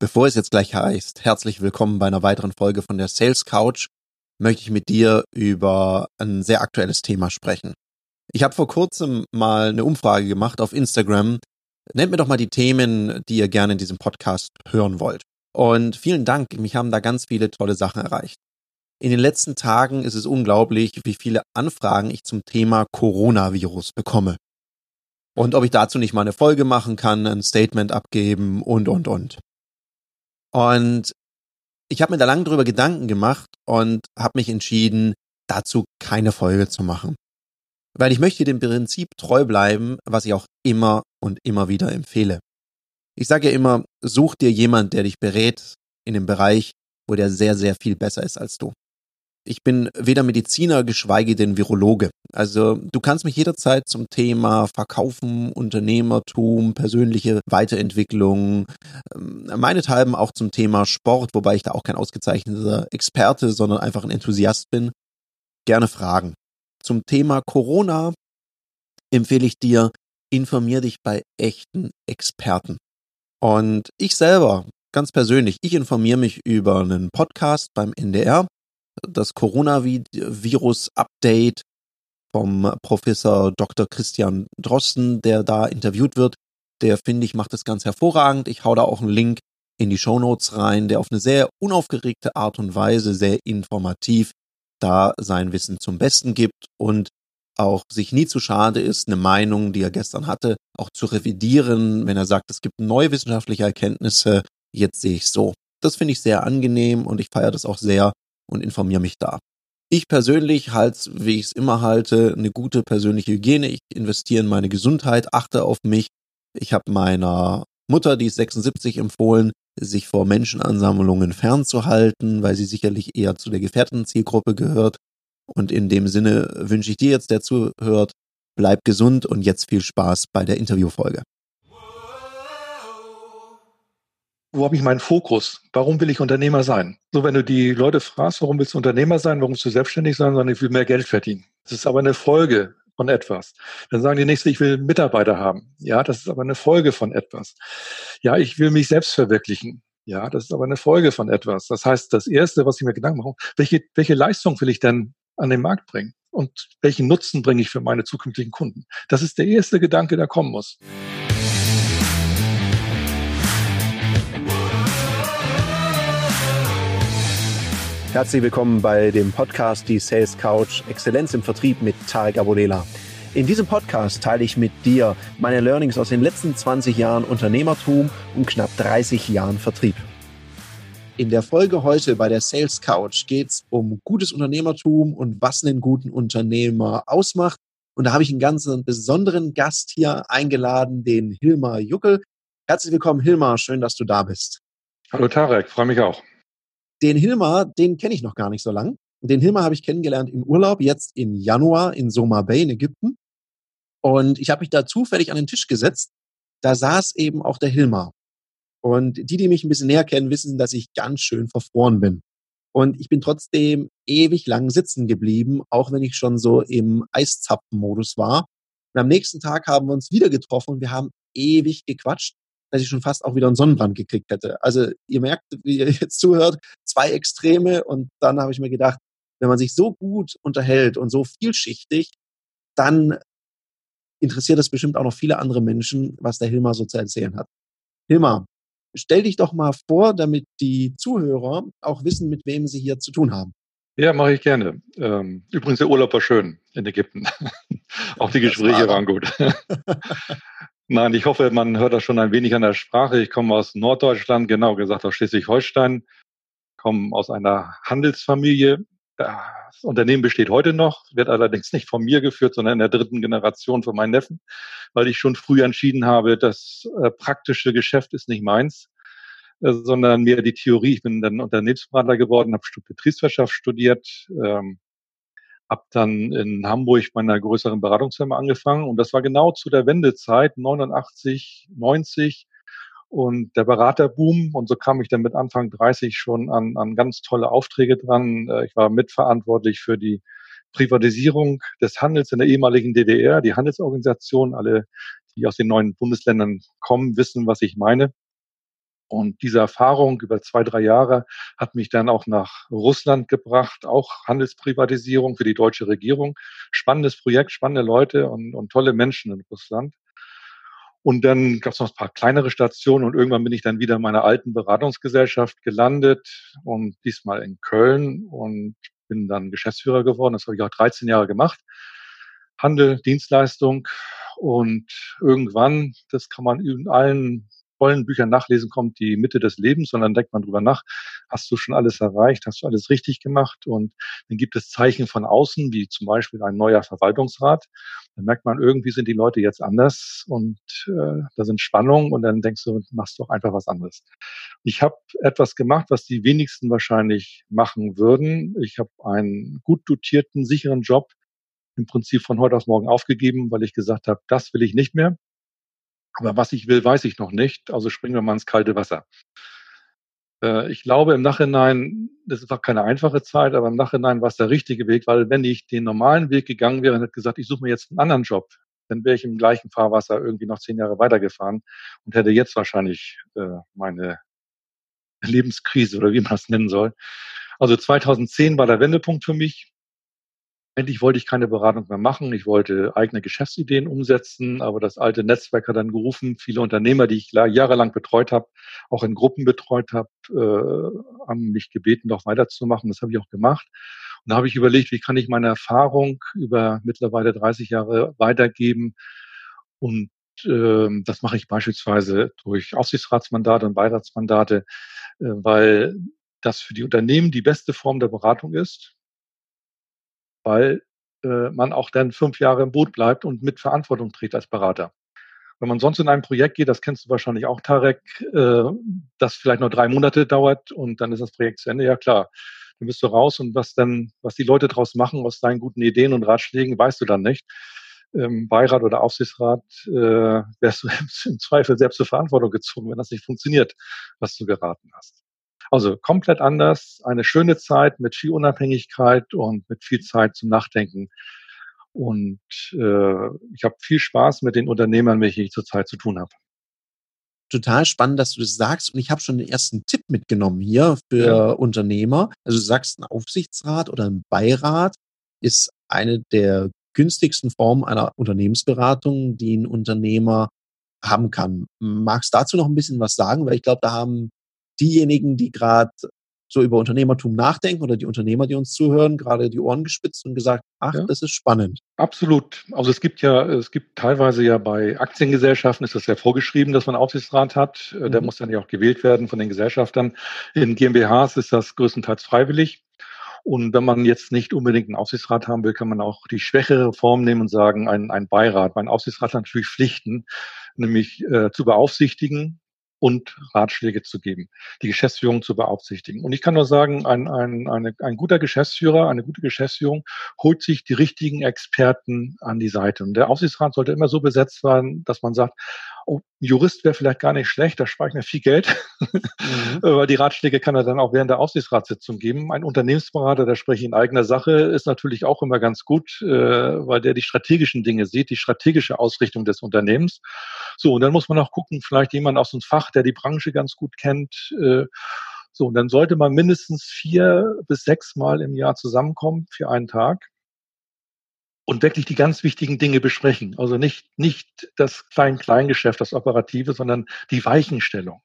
Bevor es jetzt gleich heißt, herzlich willkommen bei einer weiteren Folge von der Sales Couch, möchte ich mit dir über ein sehr aktuelles Thema sprechen. Ich habe vor kurzem mal eine Umfrage gemacht auf Instagram. Nennt mir doch mal die Themen, die ihr gerne in diesem Podcast hören wollt. Und vielen Dank, mich haben da ganz viele tolle Sachen erreicht. In den letzten Tagen ist es unglaublich, wie viele Anfragen ich zum Thema Coronavirus bekomme. Und ob ich dazu nicht mal eine Folge machen kann, ein Statement abgeben und, und, und. Und ich habe mir da lange drüber Gedanken gemacht und habe mich entschieden, dazu keine Folge zu machen. Weil ich möchte dem Prinzip treu bleiben, was ich auch immer und immer wieder empfehle. Ich sage ja immer, such dir jemand, der dich berät in dem Bereich, wo der sehr, sehr viel besser ist als du. Ich bin weder Mediziner, geschweige denn Virologe. Also du kannst mich jederzeit zum Thema Verkaufen, Unternehmertum, persönliche Weiterentwicklung, ähm, meinethalben auch zum Thema Sport, wobei ich da auch kein ausgezeichneter Experte, sondern einfach ein Enthusiast bin, gerne fragen. Zum Thema Corona empfehle ich dir, informier dich bei echten Experten. Und ich selber, ganz persönlich, ich informiere mich über einen Podcast beim NDR, das Coronavirus-Update vom Professor Dr. Christian Drosten, der da interviewt wird. Der finde ich macht das ganz hervorragend. Ich hau da auch einen Link in die Show Notes rein, der auf eine sehr unaufgeregte Art und Weise sehr informativ da sein Wissen zum Besten gibt und auch sich nie zu schade ist, eine Meinung, die er gestern hatte, auch zu revidieren, wenn er sagt, es gibt neue wissenschaftliche Erkenntnisse, jetzt sehe ich so. Das finde ich sehr angenehm und ich feiere das auch sehr, und informiere mich da. Ich persönlich halte, wie ich es immer halte, eine gute persönliche Hygiene. Ich investiere in meine Gesundheit, achte auf mich. Ich habe meiner Mutter, die ist 76, empfohlen, sich vor Menschenansammlungen fernzuhalten, weil sie sicherlich eher zu der gefährdeten Zielgruppe gehört. Und in dem Sinne wünsche ich dir jetzt, der zuhört, bleib gesund und jetzt viel Spaß bei der Interviewfolge. Wo habe ich meinen Fokus? Warum will ich Unternehmer sein? So, wenn du die Leute fragst, warum willst du Unternehmer sein, warum willst du selbstständig sein, sondern ich will mehr Geld verdienen. Das ist aber eine Folge von etwas. Dann sagen die nächste, ich will Mitarbeiter haben. Ja, das ist aber eine Folge von etwas. Ja, ich will mich selbst verwirklichen. Ja, das ist aber eine Folge von etwas. Das heißt, das erste, was ich mir Gedanken mache, welche, welche Leistung will ich denn an den Markt bringen? Und welchen Nutzen bringe ich für meine zukünftigen Kunden? Das ist der erste Gedanke, der kommen muss. Herzlich willkommen bei dem Podcast Die Sales Couch Exzellenz im Vertrieb mit Tarek Abodela. In diesem Podcast teile ich mit dir meine Learnings aus den letzten 20 Jahren Unternehmertum und knapp 30 Jahren Vertrieb. In der Folge heute bei der Sales Couch geht es um gutes Unternehmertum und was einen guten Unternehmer ausmacht. Und da habe ich einen ganz besonderen Gast hier eingeladen, den Hilmar Juckel. Herzlich willkommen, Hilmar. Schön, dass du da bist. Hallo Tarek, freue mich auch. Den Hilmar, den kenne ich noch gar nicht so lang. Den Hilmar habe ich kennengelernt im Urlaub, jetzt im Januar in Soma Bay in Ägypten. Und ich habe mich da zufällig an den Tisch gesetzt. Da saß eben auch der Hilmar. Und die, die mich ein bisschen näher kennen, wissen, dass ich ganz schön verfroren bin. Und ich bin trotzdem ewig lang sitzen geblieben, auch wenn ich schon so im Eiszapfen-Modus war. Und am nächsten Tag haben wir uns wieder getroffen und wir haben ewig gequatscht dass ich schon fast auch wieder einen Sonnenbrand gekriegt hätte. Also ihr merkt, wie ihr jetzt zuhört, zwei Extreme und dann habe ich mir gedacht, wenn man sich so gut unterhält und so vielschichtig, dann interessiert es bestimmt auch noch viele andere Menschen, was der Hilmar so zu erzählen hat. Hilmar, stell dich doch mal vor, damit die Zuhörer auch wissen, mit wem sie hier zu tun haben. Ja, mache ich gerne. Ähm, übrigens, der Urlaub war schön in Ägypten. auch die Gespräche war waren gut. Nein, ich hoffe, man hört das schon ein wenig an der Sprache. Ich komme aus Norddeutschland, genau gesagt aus Schleswig-Holstein, komme aus einer Handelsfamilie. Das Unternehmen besteht heute noch, wird allerdings nicht von mir geführt, sondern in der dritten Generation von meinen Neffen, weil ich schon früh entschieden habe, das äh, praktische Geschäft ist nicht meins, äh, sondern mehr die Theorie. Ich bin dann Unternehmensberater geworden, habe Betriebswirtschaft studiert, ähm, habe dann in Hamburg bei einer größeren Beratungsfirma angefangen und das war genau zu der Wendezeit 89, 90 und der Beraterboom und so kam ich dann mit Anfang 30 schon an, an ganz tolle Aufträge dran. Äh, ich war mitverantwortlich für die Privatisierung des Handels in der ehemaligen DDR, die Handelsorganisation. Alle, die aus den neuen Bundesländern kommen, wissen, was ich meine. Und diese Erfahrung über zwei, drei Jahre hat mich dann auch nach Russland gebracht, auch Handelsprivatisierung für die deutsche Regierung. Spannendes Projekt, spannende Leute und, und tolle Menschen in Russland. Und dann gab es noch ein paar kleinere Stationen und irgendwann bin ich dann wieder in meiner alten Beratungsgesellschaft gelandet und diesmal in Köln und bin dann Geschäftsführer geworden. Das habe ich auch 13 Jahre gemacht. Handel, Dienstleistung und irgendwann, das kann man in allen vollen Büchern nachlesen, kommt die Mitte des Lebens dann denkt man drüber nach, hast du schon alles erreicht, hast du alles richtig gemacht und dann gibt es Zeichen von außen, wie zum Beispiel ein neuer Verwaltungsrat. Dann merkt man, irgendwie sind die Leute jetzt anders und äh, da sind Spannungen und dann denkst du, machst doch einfach was anderes. Ich habe etwas gemacht, was die wenigsten wahrscheinlich machen würden. Ich habe einen gut dotierten, sicheren Job im Prinzip von heute auf morgen aufgegeben, weil ich gesagt habe, das will ich nicht mehr. Aber was ich will, weiß ich noch nicht. Also springen wir mal ins kalte Wasser. Äh, ich glaube im Nachhinein, das war keine einfache Zeit, aber im Nachhinein war es der richtige Weg, weil wenn ich den normalen Weg gegangen wäre und hätte gesagt, ich suche mir jetzt einen anderen Job, dann wäre ich im gleichen Fahrwasser irgendwie noch zehn Jahre weitergefahren und hätte jetzt wahrscheinlich äh, meine Lebenskrise oder wie man das nennen soll. Also 2010 war der Wendepunkt für mich. Endlich wollte ich keine Beratung mehr machen. Ich wollte eigene Geschäftsideen umsetzen, aber das alte Netzwerk hat dann gerufen. Viele Unternehmer, die ich jahrelang betreut habe, auch in Gruppen betreut habe, äh, haben mich gebeten, doch weiterzumachen. Das habe ich auch gemacht. Und da habe ich überlegt, wie kann ich meine Erfahrung über mittlerweile 30 Jahre weitergeben. Und äh, das mache ich beispielsweise durch Aufsichtsratsmandate und Beiratsmandate, äh, weil das für die Unternehmen die beste Form der Beratung ist weil äh, man auch dann fünf Jahre im Boot bleibt und mit Verantwortung trägt als Berater. Wenn man sonst in ein Projekt geht, das kennst du wahrscheinlich auch, Tarek, äh, das vielleicht nur drei Monate dauert und dann ist das Projekt zu Ende, ja klar. Dann bist du raus und was dann, was die Leute daraus machen aus deinen guten Ideen und Ratschlägen, weißt du dann nicht. Im Beirat oder Aufsichtsrat äh, wärst du im Zweifel selbst zur Verantwortung gezogen, wenn das nicht funktioniert, was du geraten hast. Also komplett anders, eine schöne Zeit mit viel Unabhängigkeit und mit viel Zeit zum Nachdenken. Und äh, ich habe viel Spaß mit den Unternehmern, mit denen ich zurzeit zu tun habe. Total spannend, dass du das sagst. Und ich habe schon den ersten Tipp mitgenommen hier für ja. Unternehmer. Also du sagst, ein Aufsichtsrat oder ein Beirat ist eine der günstigsten Formen einer Unternehmensberatung, die ein Unternehmer haben kann. Magst du dazu noch ein bisschen was sagen? Weil ich glaube, da haben diejenigen, die gerade so über Unternehmertum nachdenken oder die Unternehmer, die uns zuhören, gerade die Ohren gespitzt und gesagt, ach, ja. das ist spannend. Absolut. Also es gibt ja, es gibt teilweise ja bei Aktiengesellschaften ist das ja vorgeschrieben, dass man Aufsichtsrat hat. Äh, mhm. Der muss dann ja auch gewählt werden von den Gesellschaftern. In GmbHs ist das größtenteils freiwillig. Und wenn man jetzt nicht unbedingt einen Aufsichtsrat haben will, kann man auch die schwächere Form nehmen und sagen, ein, ein Beirat. Mein Aufsichtsrat hat natürlich Pflichten, nämlich äh, zu beaufsichtigen, und Ratschläge zu geben, die Geschäftsführung zu beaufsichtigen. Und ich kann nur sagen, ein, ein, eine, ein guter Geschäftsführer, eine gute Geschäftsführung holt sich die richtigen Experten an die Seite. Und der Aufsichtsrat sollte immer so besetzt werden, dass man sagt, oh, Jurist wäre vielleicht gar nicht schlecht, da spare ich mir viel Geld, mhm. weil die Ratschläge kann er dann auch während der Aufsichtsratssitzung geben. Ein Unternehmensberater, der spreche in eigener Sache, ist natürlich auch immer ganz gut, äh, weil der die strategischen Dinge sieht, die strategische Ausrichtung des Unternehmens. So, und dann muss man auch gucken, vielleicht jemand aus dem Fach, der die Branche ganz gut kennt. Äh, so, und dann sollte man mindestens vier bis sechs Mal im Jahr zusammenkommen für einen Tag und wirklich die ganz wichtigen Dinge besprechen. Also nicht, nicht das Klein-Kleingeschäft, das Operative, sondern die Weichenstellung.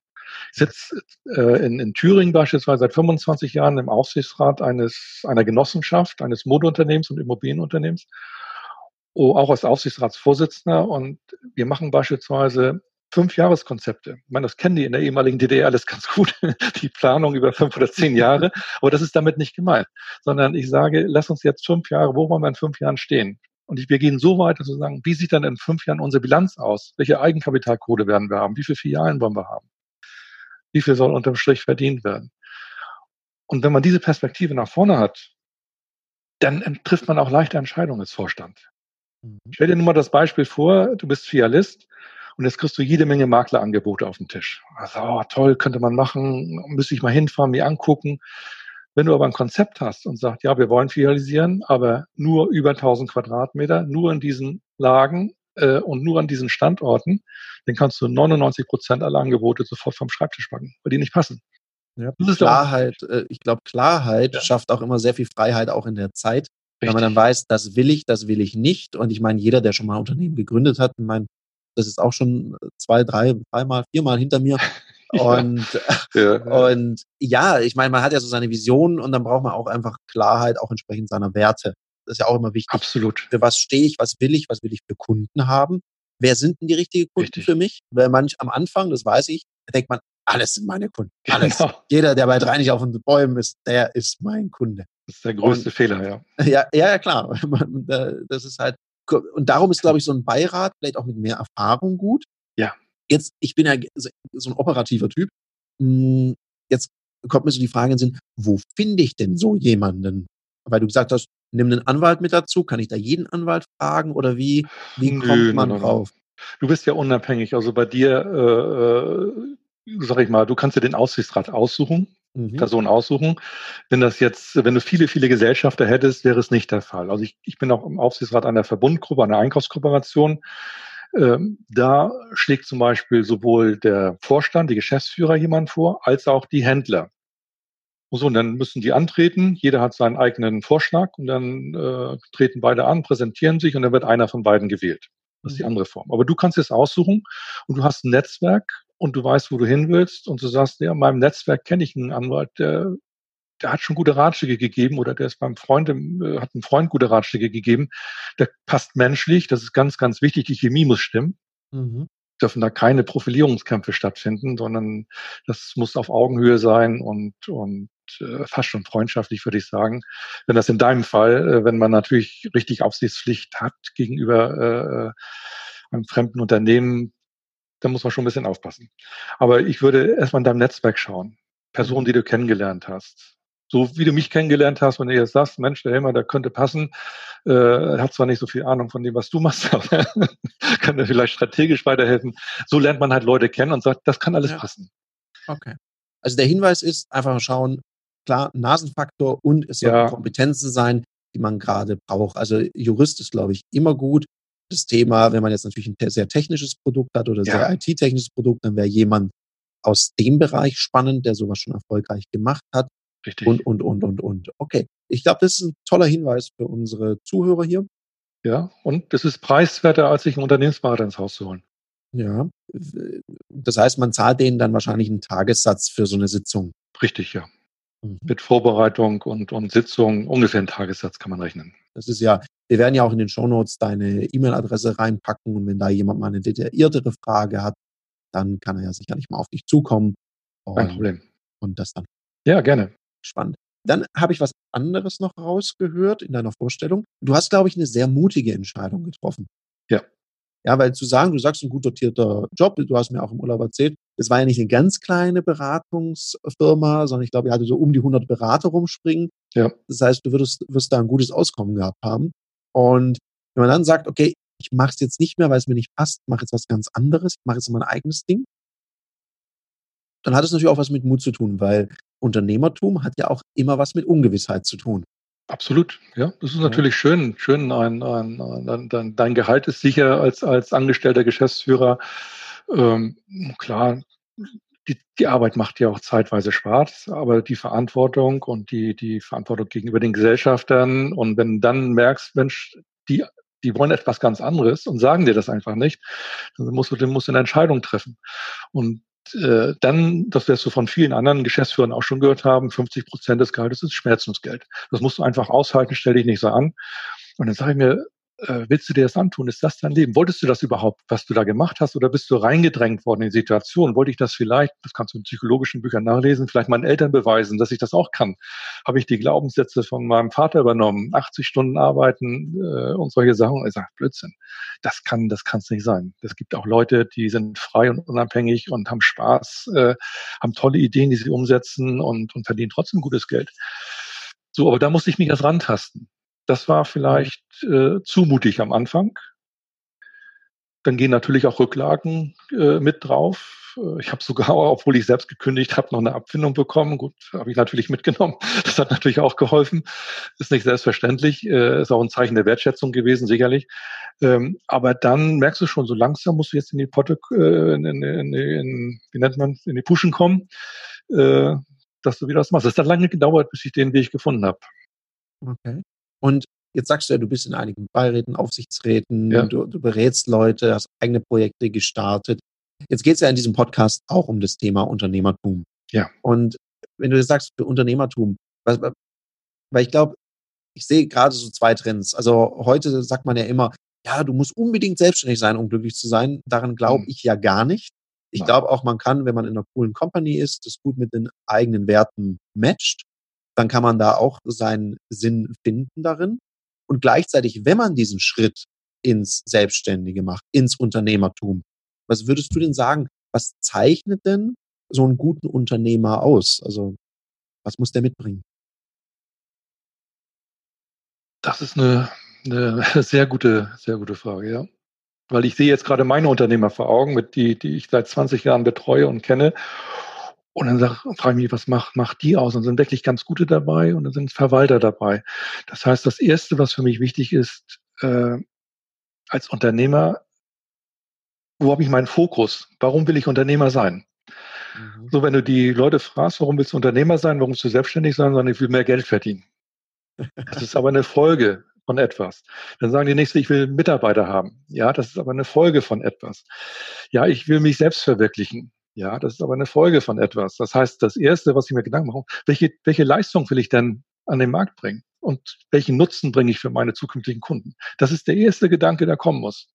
Ich sitze äh, in, in Thüringen beispielsweise seit 25 Jahren im Aufsichtsrat eines, einer Genossenschaft, eines Modeunternehmens und Immobilienunternehmens, auch als Aufsichtsratsvorsitzender. Und wir machen beispielsweise fünf Jahreskonzepte. Ich meine, das kennen die in der ehemaligen DDR alles ganz gut, die Planung über fünf oder zehn Jahre. Aber das ist damit nicht gemeint, sondern ich sage, lass uns jetzt fünf Jahre, wo wollen wir in fünf Jahren stehen? Und ich, wir gehen so weit, dass wir sagen, wie sieht dann in fünf Jahren unsere Bilanz aus? Welche Eigenkapitalquote werden wir haben? Wie viele Filialen wollen wir haben? Wie viel soll unterm Strich verdient werden? Und wenn man diese Perspektive nach vorne hat, dann trifft man auch leichte Entscheidungen als Vorstand. Mhm. Stell dir nur mal das Beispiel vor, du bist Fialist und jetzt kriegst du jede Menge Maklerangebote auf den Tisch. Also, oh, toll, könnte man machen, müsste ich mal hinfahren, mir angucken. Wenn du aber ein Konzept hast und sagst, ja, wir wollen filialisieren, aber nur über 1000 Quadratmeter, nur in diesen Lagen, äh, und nur an diesen Standorten, dann kannst du 99 Prozent aller Angebote sofort vom Schreibtisch packen, weil die nicht passen. Ja, Klarheit, äh, ich glaube, Klarheit ja. schafft auch immer sehr viel Freiheit auch in der Zeit, Richtig. wenn man dann weiß, das will ich, das will ich nicht. Und ich meine, jeder, der schon mal ein Unternehmen gegründet hat, ich meine, das ist auch schon zwei, drei, dreimal, viermal hinter mir. Und, ja. und ja, ich meine, man hat ja so seine Vision und dann braucht man auch einfach Klarheit, auch entsprechend seiner Werte. Das ist ja auch immer wichtig. Absolut. Für was stehe ich, was will ich, was will ich für Kunden haben? Wer sind denn die richtigen Kunden Richtig. für mich? Weil manch am Anfang, das weiß ich, denkt man, alles sind meine Kunden. Alles. Genau. Jeder, der bei drei nicht auf den Bäumen ist, der ist mein Kunde. Das ist der größte und, Fehler. Ja, ja, ja klar. Das ist halt, und darum ist, glaube ich, so ein Beirat vielleicht auch mit mehr Erfahrung gut. Ja. Jetzt, ich bin ja so ein operativer Typ. Hm, jetzt kommt mir so die Frage in den Sinn, wo finde ich denn so jemanden? Weil du gesagt hast, nimm einen Anwalt mit dazu. Kann ich da jeden Anwalt fragen oder wie, wie Nö, kommt man drauf? Du bist ja unabhängig. Also bei dir, äh, äh, sag ich mal, du kannst dir den Aussichtsrat aussuchen, mhm. Personen aussuchen. Wenn das jetzt, wenn du viele, viele Gesellschafter hättest, wäre es nicht der Fall. Also ich, ich bin auch im Aufsichtsrat einer Verbundgruppe, einer Einkaufskooperation. Ähm, da schlägt zum Beispiel sowohl der Vorstand, die Geschäftsführer jemand vor, als auch die Händler. Und so, und dann müssen die antreten. Jeder hat seinen eigenen Vorschlag und dann äh, treten beide an, präsentieren sich und dann wird einer von beiden gewählt. Das ist die mhm. andere Form. Aber du kannst es aussuchen und du hast ein Netzwerk und du weißt, wo du hin willst und du sagst, ja, in meinem Netzwerk kenne ich einen Anwalt, der, der hat schon gute Ratschläge gegeben oder der ist beim Freund, äh, hat einem Freund gute Ratschläge gegeben. Der passt menschlich, das ist ganz, ganz wichtig, die Chemie muss stimmen. Mhm dürfen da keine Profilierungskämpfe stattfinden, sondern das muss auf Augenhöhe sein und, und äh, fast schon freundschaftlich, würde ich sagen. Wenn das in deinem Fall, äh, wenn man natürlich richtig Aufsichtspflicht hat gegenüber äh, einem fremden Unternehmen, dann muss man schon ein bisschen aufpassen. Aber ich würde erstmal in deinem Netzwerk schauen. Personen, die du kennengelernt hast. So wie du mich kennengelernt hast, wenn du jetzt sagst, Mensch, der Helmer, der könnte passen, äh, hat zwar nicht so viel Ahnung von dem, was du machst, aber kann dir vielleicht strategisch weiterhelfen. So lernt man halt Leute kennen und sagt, das kann alles ja. passen. Okay. Also der Hinweis ist einfach schauen, klar, Nasenfaktor und es sollten ja. Kompetenzen sein, die man gerade braucht. Also Jurist ist, glaube ich, immer gut. Das Thema, wenn man jetzt natürlich ein sehr technisches Produkt hat oder ja. sehr IT-technisches Produkt, dann wäre jemand aus dem Bereich spannend, der sowas schon erfolgreich gemacht hat. Richtig. Und, und, und, und, und. Okay. Ich glaube, das ist ein toller Hinweis für unsere Zuhörer hier. Ja, und das ist preiswerter, als sich einen Unternehmensberater ins Haus zu holen. Ja. Das heißt, man zahlt denen dann wahrscheinlich einen Tagessatz für so eine Sitzung. Richtig, ja. Mhm. Mit Vorbereitung und, und Sitzung ungefähr einen Tagessatz kann man rechnen. Das ist ja, wir werden ja auch in den Shownotes deine E-Mail-Adresse reinpacken und wenn da jemand mal eine detailliertere Frage hat, dann kann er ja sicherlich mal auf dich zukommen. Kein Problem. Und das dann. Ja, gerne. Spannend. Dann habe ich was anderes noch rausgehört in deiner Vorstellung. Du hast, glaube ich, eine sehr mutige Entscheidung getroffen. Ja. Ja, weil zu sagen, du sagst ein gut dotierter Job, du hast mir auch im Urlaub erzählt, das war ja nicht eine ganz kleine Beratungsfirma, sondern ich glaube, ihr hatte so um die 100 Berater rumspringen. Ja. Das heißt, du würdest, wirst da ein gutes Auskommen gehabt haben. Und wenn man dann sagt, okay, ich mache es jetzt nicht mehr, weil es mir nicht passt, mache jetzt was ganz anderes, mache jetzt mein eigenes Ding, dann hat es natürlich auch was mit Mut zu tun, weil Unternehmertum hat ja auch immer was mit Ungewissheit zu tun. Absolut, ja. Das ist natürlich schön. Schön, ein, ein, ein, dein, dein Gehalt ist sicher als, als angestellter Geschäftsführer. Ähm, klar, die, die Arbeit macht ja auch zeitweise Spaß, aber die Verantwortung und die, die Verantwortung gegenüber den Gesellschaftern und wenn dann merkst, Mensch, die, die wollen etwas ganz anderes und sagen dir das einfach nicht, dann musst du, dann musst du eine Entscheidung treffen. Und äh, dann, das wirst du von vielen anderen Geschäftsführern auch schon gehört haben, 50 Prozent des Gehaltes ist Schmerzensgeld. Das musst du einfach aushalten, stell dich nicht so an. Und dann sage ich mir, äh, willst du dir das antun? Ist das dein Leben? Wolltest du das überhaupt, was du da gemacht hast? Oder bist du reingedrängt worden in die Situation? Wollte ich das vielleicht, das kannst du in psychologischen Büchern nachlesen, vielleicht meinen Eltern beweisen, dass ich das auch kann? Habe ich die Glaubenssätze von meinem Vater übernommen? 80 Stunden arbeiten äh, und solche Sachen? Ich sage, Blödsinn. Das kann, das kann nicht sein. Es gibt auch Leute, die sind frei und unabhängig und haben Spaß, äh, haben tolle Ideen, die sie umsetzen und, und verdienen trotzdem gutes Geld. So, aber da musste ich mich erst rantasten. Das war vielleicht äh, zu mutig am Anfang. Dann gehen natürlich auch Rücklagen äh, mit drauf. äh, ich habe sogar, obwohl ich selbst gekündigt habe, noch eine Abfindung bekommen. Gut, habe ich natürlich mitgenommen. Das hat natürlich auch geholfen. Ist nicht selbstverständlich, äh, ist auch ein Zeichen der Wertschätzung gewesen, sicherlich. Ähm, aber dann merkst du schon, so langsam musst du jetzt in die Potte, äh, in, in, in, in wie nennt man, in die Puschen kommen, äh, dass du wieder was machst. Es hat lange gedauert, bis ich den Weg gefunden habe. Okay. Und Jetzt sagst du ja, du bist in einigen Beiräten, Aufsichtsräten, ja. du, du berätst Leute, hast eigene Projekte gestartet. Jetzt geht es ja in diesem Podcast auch um das Thema Unternehmertum. Ja. Und wenn du sagst für Unternehmertum, was, weil ich glaube, ich sehe gerade so zwei Trends. Also heute sagt man ja immer, ja, du musst unbedingt selbstständig sein, um glücklich zu sein. Daran glaube mhm. ich ja gar nicht. Ich glaube auch, man kann, wenn man in einer coolen Company ist, das gut mit den eigenen Werten matcht, dann kann man da auch seinen Sinn finden darin. Und gleichzeitig, wenn man diesen Schritt ins Selbstständige macht, ins Unternehmertum, was würdest du denn sagen, was zeichnet denn so einen guten Unternehmer aus? Also, was muss der mitbringen? Das ist eine, eine sehr gute, sehr gute Frage, ja. Weil ich sehe jetzt gerade meine Unternehmer vor Augen, mit die, die ich seit 20 Jahren betreue und kenne. Und dann sag, frage ich mich, was macht, macht die aus? Und sind wirklich ganz gute dabei und dann sind Verwalter dabei. Das heißt, das Erste, was für mich wichtig ist, äh, als Unternehmer, wo habe ich meinen Fokus? Warum will ich Unternehmer sein? Mhm. So, wenn du die Leute fragst, warum willst du Unternehmer sein, warum willst du selbstständig sein, sondern ich will mehr Geld verdienen. Das ist aber eine Folge von etwas. Dann sagen die nächste, ich will Mitarbeiter haben. Ja, das ist aber eine Folge von etwas. Ja, ich will mich selbst verwirklichen. Ja, das ist aber eine Folge von etwas. Das heißt, das Erste, was ich mir Gedanken mache, welche, welche Leistung will ich denn an den Markt bringen? Und welchen Nutzen bringe ich für meine zukünftigen Kunden? Das ist der erste Gedanke, der kommen muss.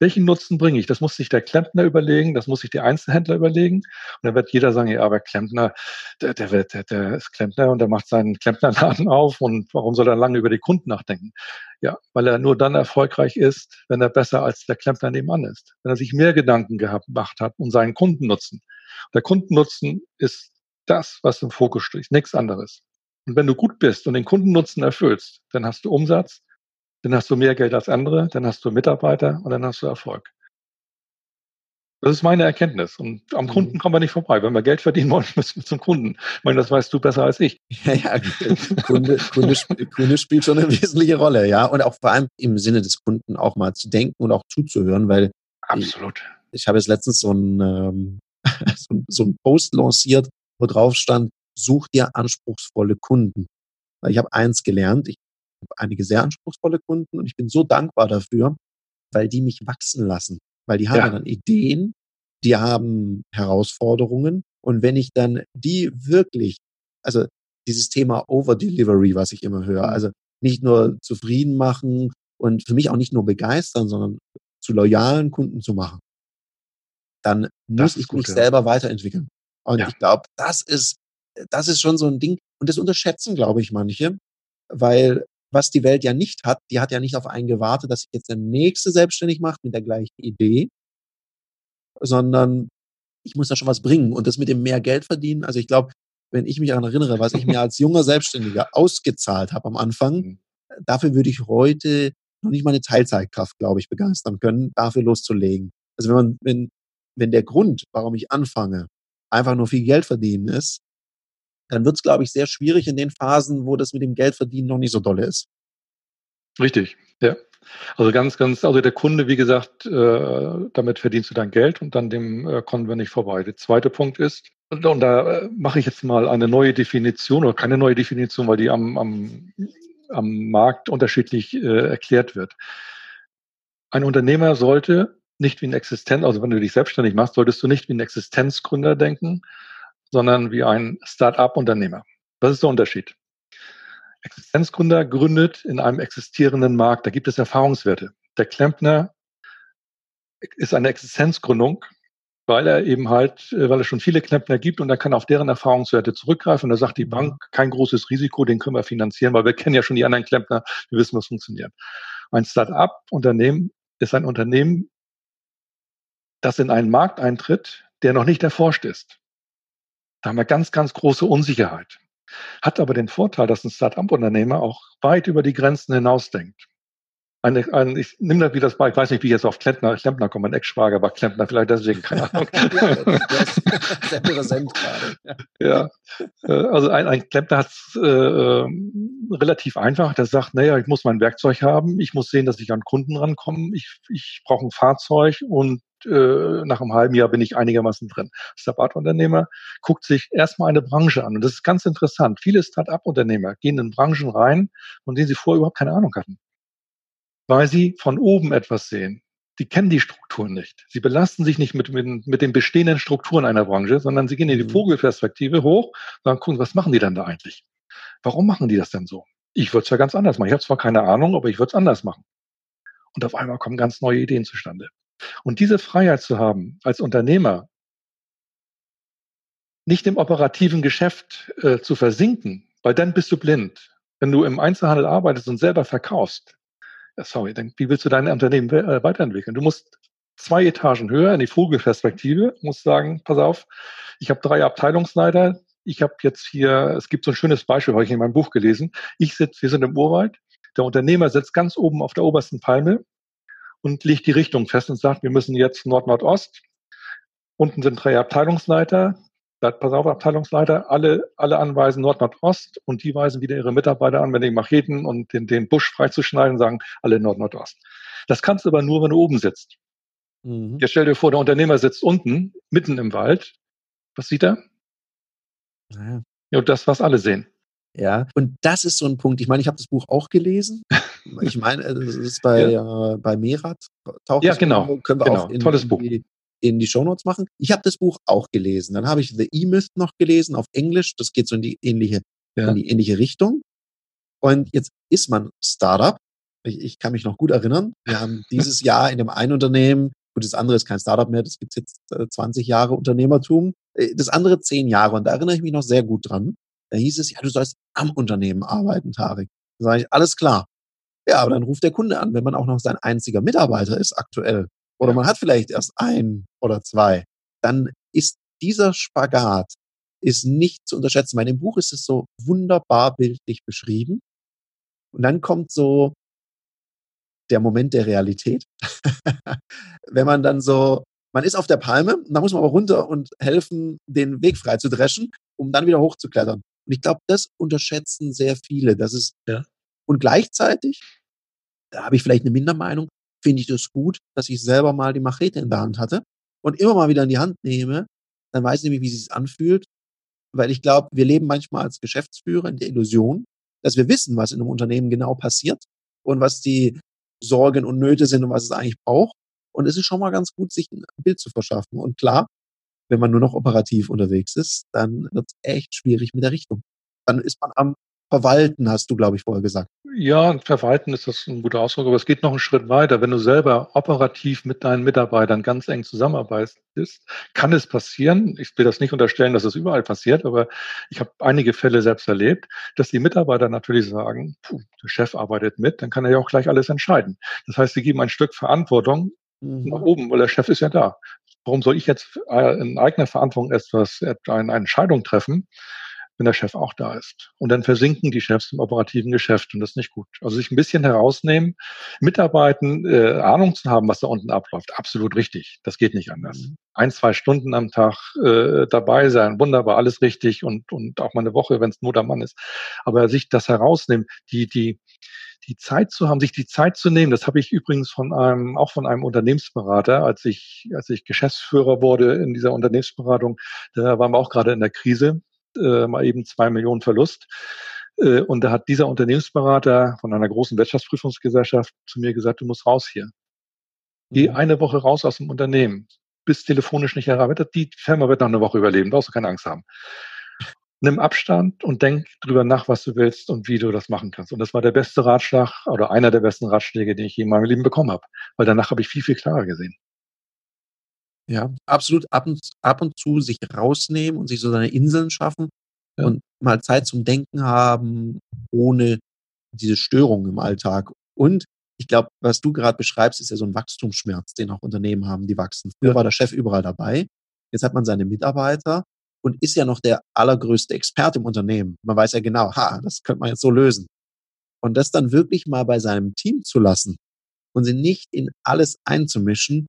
Welchen Nutzen bringe ich? Das muss sich der Klempner überlegen, das muss sich der Einzelhändler überlegen. Und dann wird jeder sagen, ja, aber Klempner, der, der, wird, der, der ist Klempner und der macht seinen Klempnerladen auf und warum soll er lange über die Kunden nachdenken? Ja, weil er nur dann erfolgreich ist, wenn er besser als der Klempner nebenan ist. Wenn er sich mehr Gedanken gemacht hat um seinen Kundennutzen. Der Kundennutzen ist das, was im Fokus steht, nichts anderes. Und wenn du gut bist und den Kundennutzen erfüllst, dann hast du Umsatz, dann hast du mehr Geld als andere, dann hast du Mitarbeiter und dann hast du Erfolg. Das ist meine Erkenntnis. Und am mhm. Kunden kommen wir nicht vorbei. Wenn wir Geld verdienen wollen, müssen wir zum Kunden. Ich meine, das weißt du besser als ich. Ja, ja, Kunde, Kunde, Kunde spielt schon eine wesentliche Rolle, ja. Und auch vor allem im Sinne des Kunden auch mal zu denken und auch zuzuhören, weil Absolut. Ich, ich habe jetzt letztens so ein, ähm, so, so ein Post lanciert, wo drauf stand, such dir anspruchsvolle Kunden. Weil ich habe eins gelernt, ich einige sehr anspruchsvolle Kunden und ich bin so dankbar dafür, weil die mich wachsen lassen. Weil die haben ja, dann Ideen, die haben Herausforderungen und wenn ich dann die wirklich, also dieses Thema Over-Delivery, was ich immer höre, mhm. also nicht nur zufrieden machen und für mich auch nicht nur begeistern, sondern zu loyalen Kunden zu machen, dann muss ich gut, mich ja. selber weiterentwickeln. Und ja. ich glaube, das ist, das ist schon so ein Ding. Und das unterschätzen, glaube ich, manche, weil was die Welt ja nicht hat, die hat ja nicht auf einen gewartet, dass sich jetzt der nächste selbstständig macht mit der gleichen Idee, sondern ich muss da schon was bringen. Und das mit dem mehr Geld verdienen, also ich glaube, wenn ich mich daran erinnere, was ich mir als junger Selbstständiger ausgezahlt habe am Anfang, mhm. dafür würde ich heute noch nicht mal eine Teilzeitkraft, glaube ich, begeistern können, dafür loszulegen. Also wenn man, wenn, wenn der Grund, warum ich anfange, einfach nur viel Geld verdienen ist, dann wird es, glaube ich, sehr schwierig in den Phasen, wo das mit dem Geldverdienen noch nicht so dolle ist. Richtig, ja. Also ganz, ganz, also der Kunde, wie gesagt, äh, damit verdienst du dein Geld und dann dem äh, kommen wir nicht vorbei. Der zweite Punkt ist, und, da äh, mache ich jetzt mal eine neue Definition oder keine neue Definition, weil die am, am, am Markt unterschiedlich erklärt wird. Ein Unternehmer sollte nicht wie ein Existenz, also wenn du dich selbstständig machst, solltest du nicht wie ein Existenzgründer denken, sondern wie ein Start-up-Unternehmer. Was ist der Unterschied? Existenzgründer gründet in einem existierenden Markt. Da gibt es Erfahrungswerte. Der Klempner ist eine Existenzgründung, weil er eben halt, äh, weil es schon viele Klempner gibt und er kann auf deren Erfahrungswerte zurückgreifen. Und da sagt die mhm. Bank, kein großes Risiko, den können wir finanzieren, weil wir kennen ja schon die anderen Klempner, wir wissen, was funktioniert. Ein Start-up-Unternehmen ist ein Unternehmen, das in einen Markt eintritt, der noch nicht erforscht ist. Da haben wir ganz, ganz große Unsicherheit. Hat aber den Vorteil, dass ein Start-up-Unternehmer auch weit über die Grenzen hinausdenkt. eine, ein, ich nehme das wie das bei, ich weiß nicht, wie ich jetzt auf Klempner, Klempner komme, ein Ex-Schwager, aber Klempner vielleicht deswegen, keine Ahnung. ja, sehr präsent gerade. Ja, äh, also ein, ein Klempner hat es äh, ähm, relativ einfach, der sagt, naja, ich muss mein Werkzeug haben, ich muss sehen, dass ich an Kunden rankomme, ich, ich brauche ein Fahrzeug und äh, nach einem halben Jahr bin ich einigermaßen drin. Start-up-Unternehmer guckt sich erstmal eine Branche an und das ist ganz interessant. Viele Start-up-Unternehmer gehen in Branchen rein, von denen sie vorher überhaupt keine Ahnung hatten weil sie von oben etwas sehen. Die kennen die Strukturen nicht. Sie belasten sich nicht mit, mit, mit den bestehenden Strukturen einer Branche, sondern sie gehen in die mhm. Vogelperspektive hoch und sagen, gucken, was machen die denn da eigentlich? Warum machen die das denn so? Ich würde es ja ganz anders machen. Ich habe zwar keine Ahnung, aber ich würde es anders machen. Und auf einmal kommen ganz neue Ideen zustande. Und diese Freiheit zu haben, als Unternehmer nicht im operativen Geschäft äh, zu versinken, weil dann bist du blind. Wenn du im Einzelhandel arbeitest und selber verkaufst, sorry, dann, wie willst du dein Unternehmen äh, weiterentwickeln? Du musst zwei Etagen höher in die Vogelperspektive, musst sagen, pass auf, ich habe drei Abteilungsleiter, ich habe jetzt hier, es gibt so ein schönes Beispiel, habe ich in meinem Buch gelesen. Ich sitze, wir sind im Urwald, der Unternehmer sitzt ganz oben auf der obersten Palme und legt die Richtung fest und sagt, wir müssen jetzt Nord-Nordost. Unten sind drei Abteilungsleiter, sagt, pass auf, Abteilungsleiter, alle, alle anweisen Nord-Nordost und die weisen wieder ihre Mitarbeiter an, wenn die Macheten und den, den Busch freizuschneiden, sagen alle Nord-Nordost. Das kannst du aber nur, wenn du oben sitzt. Mhm. Jetzt stell dir vor, der Unternehmer sitzt unten, mitten im Wald. Was sieht er? Naja. Ja, das, was alle sehen. Ja, und das ist so ein Punkt. Ich meine, ich habe das Buch auch gelesen. Ich meine, es ist bei, ja. äh, bei Merat. Taucht ja, genau. Können wir genau. auch in, Tolles Buch. Die, in die Shownotes machen. Ich habe das Buch auch gelesen. Dann habe ich The E-Myth noch gelesen auf Englisch. Das geht so in die ähnliche, ja. in die ähnliche Richtung. Und jetzt ist man Startup. Ich, ich kann mich noch gut erinnern. Wir haben dieses Jahr in dem einen Unternehmen, gut, das andere ist kein Startup mehr, das gibt's jetzt äh, 20 Jahre Unternehmertum. Äh, das andere 10 Jahre. Und da erinnere ich mich noch sehr gut dran. Da hieß es, ja, du sollst am Unternehmen arbeiten, Tarek. Da sage ich, alles klar. Ja, aber dann ruft der Kunde an, wenn man auch noch sein einziger Mitarbeiter ist aktuell oder man hat vielleicht erst ein oder zwei, dann ist dieser Spagat ist nicht zu unterschätzen. Bei dem Buch ist es so wunderbar bildlich beschrieben. Und dann kommt so der Moment der Realität. Wenn man dann so, man ist auf der Palme, da muss man aber runter und helfen, den Weg frei zu dreschen, um dann wieder hochzuklettern. Und ich glaube, das unterschätzen sehr viele. Das ist, ja. Und gleichzeitig, da habe ich vielleicht eine Mindermeinung, finde ich das gut, dass ich selber mal die Machete in der Hand hatte und immer mal wieder in die Hand nehme, dann weiß ich nämlich, wie es sich anfühlt, weil ich glaube, wir leben manchmal als Geschäftsführer in der Illusion, dass wir wissen, was in einem Unternehmen genau passiert und was die Sorgen und Nöte sind und was es eigentlich braucht. Und es ist schon mal ganz gut, sich ein Bild zu verschaffen. Und klar, wenn man nur noch operativ unterwegs ist, dann wird es echt schwierig mit der Richtung. Dann ist man am verwalten, hast du, glaube ich, vorher gesagt. Ja, verwalten ist das ein guter Ausdruck, aber es geht noch einen Schritt weiter. Wenn du selber operativ mit deinen Mitarbeitern ganz eng zusammenarbeitest, kann es passieren, ich will das nicht unterstellen, dass es überall passiert, aber ich habe einige Fälle selbst erlebt, dass die Mitarbeiter natürlich sagen, puh, der Chef arbeitet mit, dann kann er ja auch gleich alles entscheiden. Das heißt, sie geben ein Stück Verantwortung mhm. nach oben, weil der Chef ist ja da. Warum soll ich jetzt in eigener Verantwortung etwas, eine Entscheidung treffen? Wenn der Chef auch da ist. Und dann versinken die Chefs im operativen Geschäft und das ist nicht gut. Also sich ein bisschen herausnehmen, mitarbeiten, äh, Ahnung zu haben, was da unten abläuft. Absolut richtig. Das geht nicht anders. Mhm. Ein, zwei Stunden am Tag äh, dabei sein, wunderbar, alles richtig und, und auch mal eine Woche, wenn es nur der Mann ist. Aber sich das herausnehmen, die, die, die Zeit zu haben, sich die Zeit zu nehmen, das habe ich übrigens von einem, auch von einem Unternehmensberater, als ich, als ich Geschäftsführer wurde in dieser Unternehmensberatung, da waren wir auch gerade in der Krise äh, mal eben zwei Millionen Verlust. Äh, und da hat dieser Unternehmensberater von einer großen Wirtschaftsprüfungsgesellschaft zu mir gesagt, du musst raus hier. Geh mhm. eine Woche raus aus dem Unternehmen. Bist telefonisch nicht erreicht. Die Firma wird noch eine Woche überleben. Brauchst du keine Angst haben. Nimm Abstand und denk drüber nach, was du willst und wie du das machen kannst. Und das war der beste Ratschlag oder einer der besten Ratschläge, den ich je in meinem Leben bekommen habe. Weil danach habe ich viel, viel klarer gesehen. Ja, absolut ab und, ab und zu sich rausnehmen und sich so seine Inseln schaffen ja. und mal Zeit zum Denken haben, ohne diese Störungen im Alltag. Und ich glaube, was du gerade beschreibst, ist ja so ein Wachstumsschmerz, den auch Unternehmen haben, die wachsen. Früher ja. war der Chef überall dabei. Jetzt hat man seine Mitarbeiter und ist ja noch der allergrößte Experte im Unternehmen. Man weiß ja genau, ha, das könnte man jetzt so lösen. Und das dann wirklich mal bei seinem Team zu lassen und sie nicht in alles einzumischen,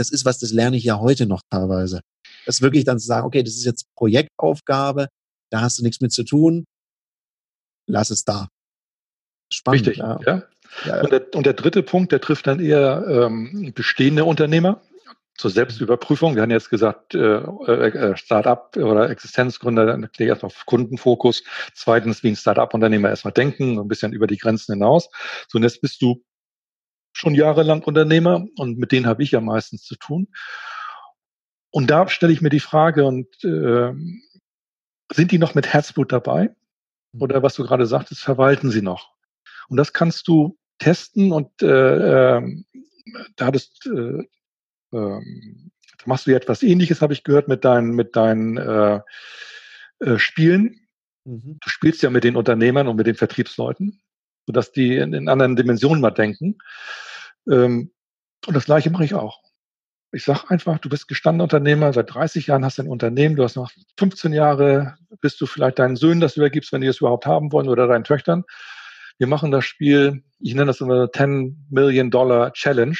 das ist was, das lerne ich ja heute noch teilweise. Das ist wirklich dann zu sagen, okay, das ist jetzt Projektaufgabe, da hast du nichts mit zu tun, lass es da. Spannend. Richtig, ja. ja. ja und, der, und, der, dritte Punkt, der trifft dann eher ähm, bestehende Unternehmer zur Selbstüberprüfung. Wir haben jetzt gesagt, äh, äh, Start-up oder Existenzgründer, dann erkläre ich erstmal auf Kundenfokus. Zweitens, wie ein Start-up-Unternehmer erstmal denken, ein bisschen über die Grenzen hinaus. So, und jetzt bist du schon jahrelang Unternehmer und mit denen habe ich ja meistens zu tun. Und da stelle ich mir die Frage, und äh, sind die noch mit Herzblut dabei? Oder was du gerade sagtest, verwalten sie noch? Und das kannst du testen und äh, äh, da hattest, äh, äh, da machst du ja etwas ähnliches, habe ich gehört, mit deinen, mit deinen äh, äh, Spielen. Mhm. Du spielst ja mit den Unternehmern und mit den Vertriebsleuten, sodass die in, in anderen Dimensionen mal denken. Ähm, und das gleiche mache ich auch. Ich sage einfach, du bist gestandener Unternehmer, seit 30 Jahren hast du ein Unternehmen, du hast noch 15 Jahre, bis du vielleicht deinen Söhnen das übergibst, wenn die es überhaupt haben wollen, oder deinen Töchtern. Wir machen das Spiel, ich nenne das immer 10 Million Dollar Challenge.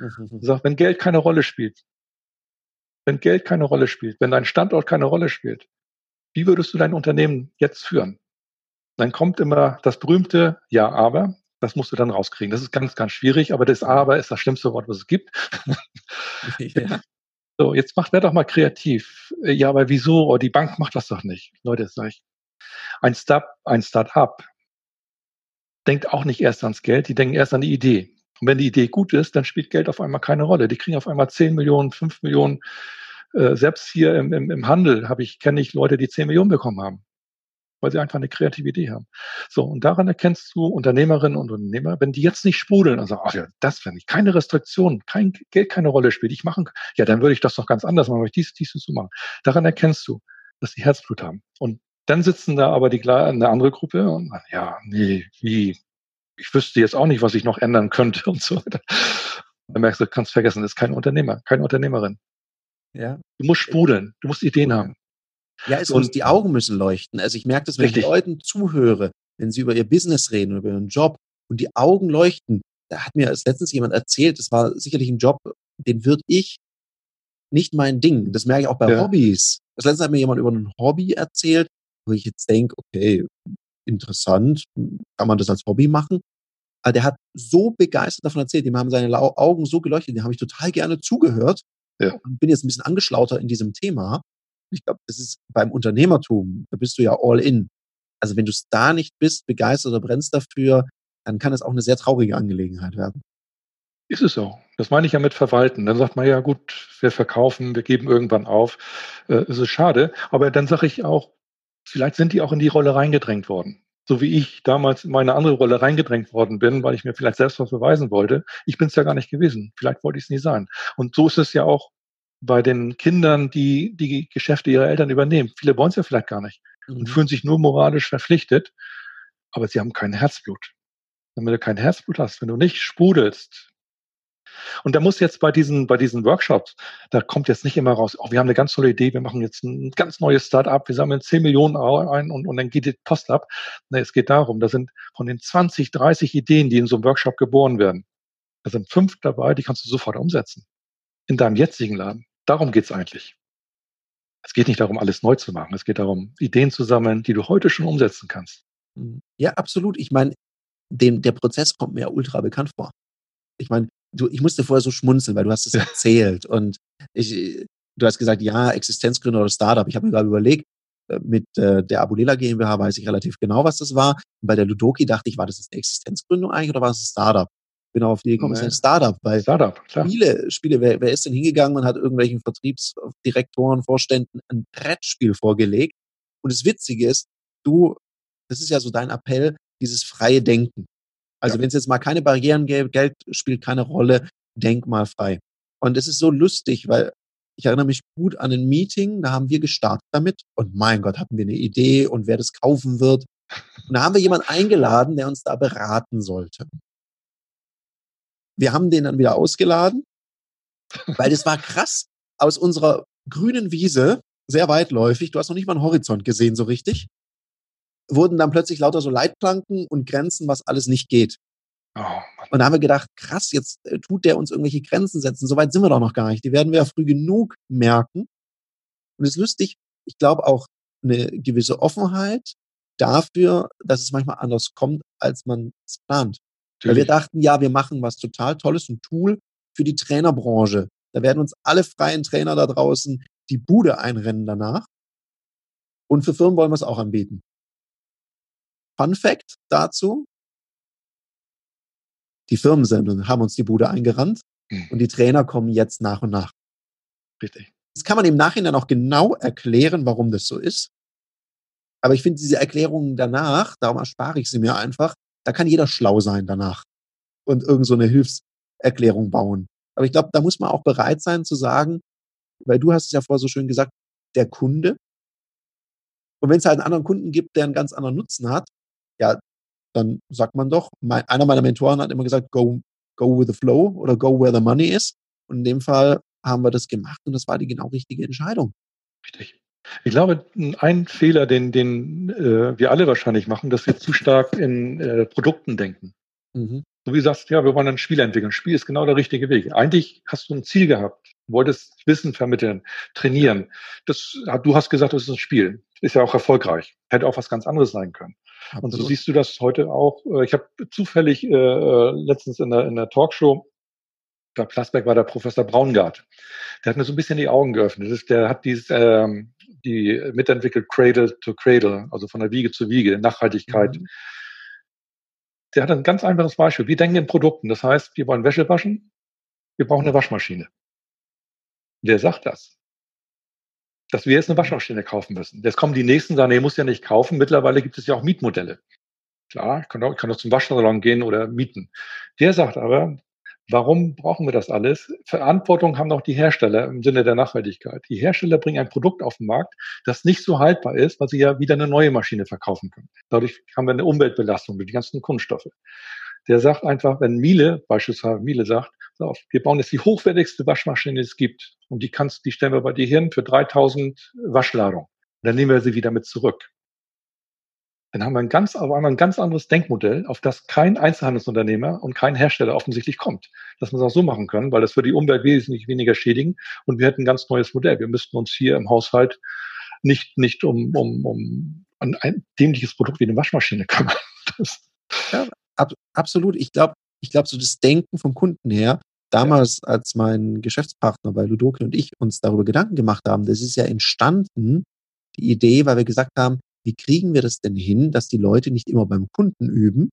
Mhm. Ich sage, wenn Geld keine Rolle spielt, wenn Geld keine Rolle spielt, wenn dein Standort keine Rolle spielt, wie würdest du dein Unternehmen jetzt führen? Dann kommt immer das berühmte Ja, aber. Das musst du dann rauskriegen. Das ist ganz, ganz schwierig, aber das Aber ist das schlimmste Wort, was es gibt. Ja. So, jetzt macht wer doch mal kreativ. Ja, aber wieso? Oh, die Bank macht das doch nicht. Leute, sag ich. Ein Start, ein Start-up denkt auch nicht erst ans Geld, die denken erst an die Idee. Und wenn die Idee gut ist, dann spielt Geld auf einmal keine Rolle. Die kriegen auf einmal 10 Millionen, 5 Millionen. Äh, selbst hier im, im, im Handel habe ich, kenne ich Leute, die 10 Millionen bekommen haben weil sie einfach eine kreative Idee haben. So, und daran erkennst du Unternehmerinnen und Unternehmer, wenn die jetzt nicht sprudeln und sagen, ach ja, das wenn ich keine Restriktionen, kein Geld keine Rolle spielt, ich machen, ja, dann würde ich das doch ganz anders machen, würde ich dies, dies und so machen. Daran erkennst du, dass die Herzblut haben. Und dann sitzen da aber die eine andere Gruppe und ja, nee, wie, ich wüsste jetzt auch nicht, was ich noch ändern könnte und so weiter. Dann merkst du, kannst vergessen, das ist kein Unternehmer, keine Unternehmerin. Ja. Du musst sprudeln, du musst Ideen haben. Ja, es und, die Augen müssen leuchten. Also ich merke das, wenn richtig. ich Leuten zuhöre, wenn sie über ihr Business reden, über ihren Job und die Augen leuchten. Da hat mir als letztens jemand erzählt, das war sicherlich ein Job, den würde ich nicht mein Ding. Das merke ich auch bei ja. Hobbys. Das letzte hat mir jemand über ein Hobby erzählt, wo ich jetzt denke, okay, interessant, kann man das als Hobby machen? Aber der hat so begeistert davon erzählt, dem haben seine Augen so geleuchtet, dem habe ich total gerne zugehört ja. und bin jetzt ein bisschen angeschlauter in diesem Thema. Ich glaube, das ist beim Unternehmertum, da bist du ja all in. Also wenn du es da nicht bist, begeistert oder brennst dafür, dann kann es auch eine sehr traurige Angelegenheit werden. Ist es so. Das meine ich ja mit Verwalten. Dann sagt man ja, gut, wir verkaufen, wir geben irgendwann auf. Äh, es ist schade. Aber dann sage ich auch, vielleicht sind die auch in die Rolle reingedrängt worden. So wie ich damals in meine andere Rolle reingedrängt worden bin, weil ich mir vielleicht selbst was beweisen wollte. Ich bin es ja gar nicht gewesen. Vielleicht wollte ich es nie sein. Und so ist es ja auch bei den Kindern, die die Geschäfte ihrer Eltern übernehmen. Viele wollen es ja vielleicht gar nicht und mhm. fühlen sich nur moralisch verpflichtet, aber sie haben kein Herzblut. Wenn du kein Herzblut hast, wenn du nicht sprudelst, und da muss jetzt bei diesen, bei diesen Workshops, da kommt jetzt nicht immer raus, oh, wir haben eine ganz tolle Idee, wir machen jetzt ein ganz neues Start-up, wir sammeln 10 Millionen ein und, und dann geht die Post ab. Nee, es geht darum, da sind von den 20, 30 Ideen, die in so einem Workshop geboren werden, da sind fünf dabei, die kannst du sofort umsetzen. In deinem jetzigen Laden. Darum geht's eigentlich. Es geht nicht darum, alles neu zu machen. Es geht darum, Ideen zu sammeln, die du heute schon umsetzen kannst. Mhm. Ja, absolut. Ich meine, dem, der Prozess kommt mir ja ultra bekannt vor. Ich meine, du, ich musste vorher so schmunzeln, weil du hast es erzählt und ich, du hast gesagt, ja, Existenzgründer oder Startup. Ich habe mir gerade überlegt, äh, mit äh, der Abulela GmbH weiß ich relativ genau, was das war. Und bei der Ludoki dachte ich, war das jetzt eine Existenzgründung eigentlich oder war es ein Startup? Bin auf die gekommen, nee. ist ein Startup, weil Startup, klar. Spiele, Spiele, wer, wer ist denn hingegangen und hat irgendwelchen Vertriebsdirektoren, Vorständen ein Brettspiel vorgelegt? Und das Witzige ist, du, das ist ja so dein Appell, dieses freie Denken. Also ja. wenn es jetzt mal keine Barrieren gäbe, Geld spielt keine Rolle, denk mal frei. Und es ist so lustig, weil ich erinnere mich gut an ein Meeting, da haben wir gestartet damit und mein Gott, hatten wir eine Idee und wer das kaufen wird. Und da haben wir jemanden eingeladen, der uns da beraten sollte. Wir haben den dann wieder ausgeladen, weil das war krass aus unserer grünen Wiese, sehr weitläufig, du hast noch nicht mal einen Horizont gesehen so richtig, wurden dann plötzlich lauter so Leitplanken und Grenzen, was alles nicht geht. Oh, und da haben wir gedacht, krass, jetzt äh, tut der uns irgendwelche Grenzen setzen. Soweit sind wir doch noch gar nicht. Die werden wir ja früh genug merken. Und es ist lustig, ich glaube auch eine gewisse Offenheit dafür, dass es manchmal anders kommt, als man es plant. Natürlich. Weil wir dachten, ja, wir machen was total Tolles, ein Tool für die Trainerbranche. Da werden uns alle freien Trainer da draußen die Bude einrennen danach. Und für Firmen wollen wir es auch anbieten. Fun Fact dazu. Die Firmensendungen haben uns die Bude eingerannt mhm. und die Trainer kommen jetzt nach und nach. Richtig. Das kann man im Nachhinein auch genau erklären, warum das so ist. Aber ich finde diese Erklärungen danach, darum erspare ich sie mir einfach, da kann jeder schlau sein danach und irgend so eine Hilfserklärung bauen. Aber ich glaube, da muss man auch bereit sein zu sagen, weil du hast es ja vorher so schön gesagt, der Kunde. Und wenn es halt einen anderen Kunden gibt, der einen ganz anderen Nutzen hat, ja, dann sagt man doch, mein, einer meiner Mentoren hat immer gesagt, go, go with the flow oder go where the money is. Und in dem Fall haben wir das gemacht und das war die genau richtige Entscheidung. Richtig. Ich glaube, ein Fehler, den, den äh, wir alle wahrscheinlich machen, dass wir zu stark in äh, Produkten denken. Mhm. So wie du sagst, ja, wir wollen ein Spiel entwickeln. Spiel ist genau der richtige Weg. Eigentlich hast du ein Ziel gehabt, wolltest Wissen vermitteln, trainieren. Das, du hast gesagt, das ist ein Spiel. Ist ja auch erfolgreich. Hätte auch was ganz anderes sein können. Absolut. Und so siehst du das heute auch. Äh, ich habe zufällig äh, äh, letztens in der, in der Talkshow bei Plasberg war der Professor Braungart. Der hat mir so ein bisschen die Augen geöffnet. Ist, der hat dieses, ähm, die mitentwickelt Cradle to Cradle, also von der Wiege zu Wiege, Nachhaltigkeit. Mhm. Der hat ein ganz einfaches Beispiel. Wir denken in Produkten. Das heißt, wir wollen Wäsche waschen, wir brauchen eine Waschmaschine. Wer sagt das? Dass wir jetzt eine Waschmaschine kaufen müssen. Jetzt kommen die nächsten, sagen, nee, muss ja nicht kaufen. Mittlerweile gibt es ja auch Mietmodelle. Klar, ich kann auch, ich kann auch zum Waschsalon gehen oder mieten. Der sagt aber, Warum brauchen wir das alles? Verantwortung haben auch die Hersteller im Sinne der Nachhaltigkeit. Die Hersteller bringen ein Produkt auf den Markt, das nicht so haltbar ist, weil sie ja wieder eine neue Maschine verkaufen können. Dadurch haben wir eine Umweltbelastung durch die ganzen Kunststoffe. Der sagt einfach, wenn Miele, beispielsweise Miele sagt, wir bauen jetzt die hochwertigste Waschmaschine, die es gibt, und die kannst, die stellen wir bei dir hin für 3000 Waschladungen. Dann nehmen wir sie wieder mit zurück dann haben wir ein ganz, auf einmal ein ganz anderes Denkmodell, auf das kein Einzelhandelsunternehmer und kein Hersteller offensichtlich kommt. Dass wir es auch so machen können, weil das würde die Umwelt wesentlich weniger schädigen und wir hätten ein ganz neues Modell. Wir müssten uns hier im Haushalt nicht, nicht um, um, um ein, ein dämliches Produkt wie eine Waschmaschine kümmern. Das ja, ab, absolut. Ich glaube, ich glaube, so das Denken vom Kunden her, damals, ja. als mein Geschäftspartner bei Ludoki und ich uns darüber Gedanken gemacht haben, das ist ja entstanden, die Idee, weil wir gesagt haben, wie kriegen wir das denn hin, dass die Leute nicht immer beim Kunden üben,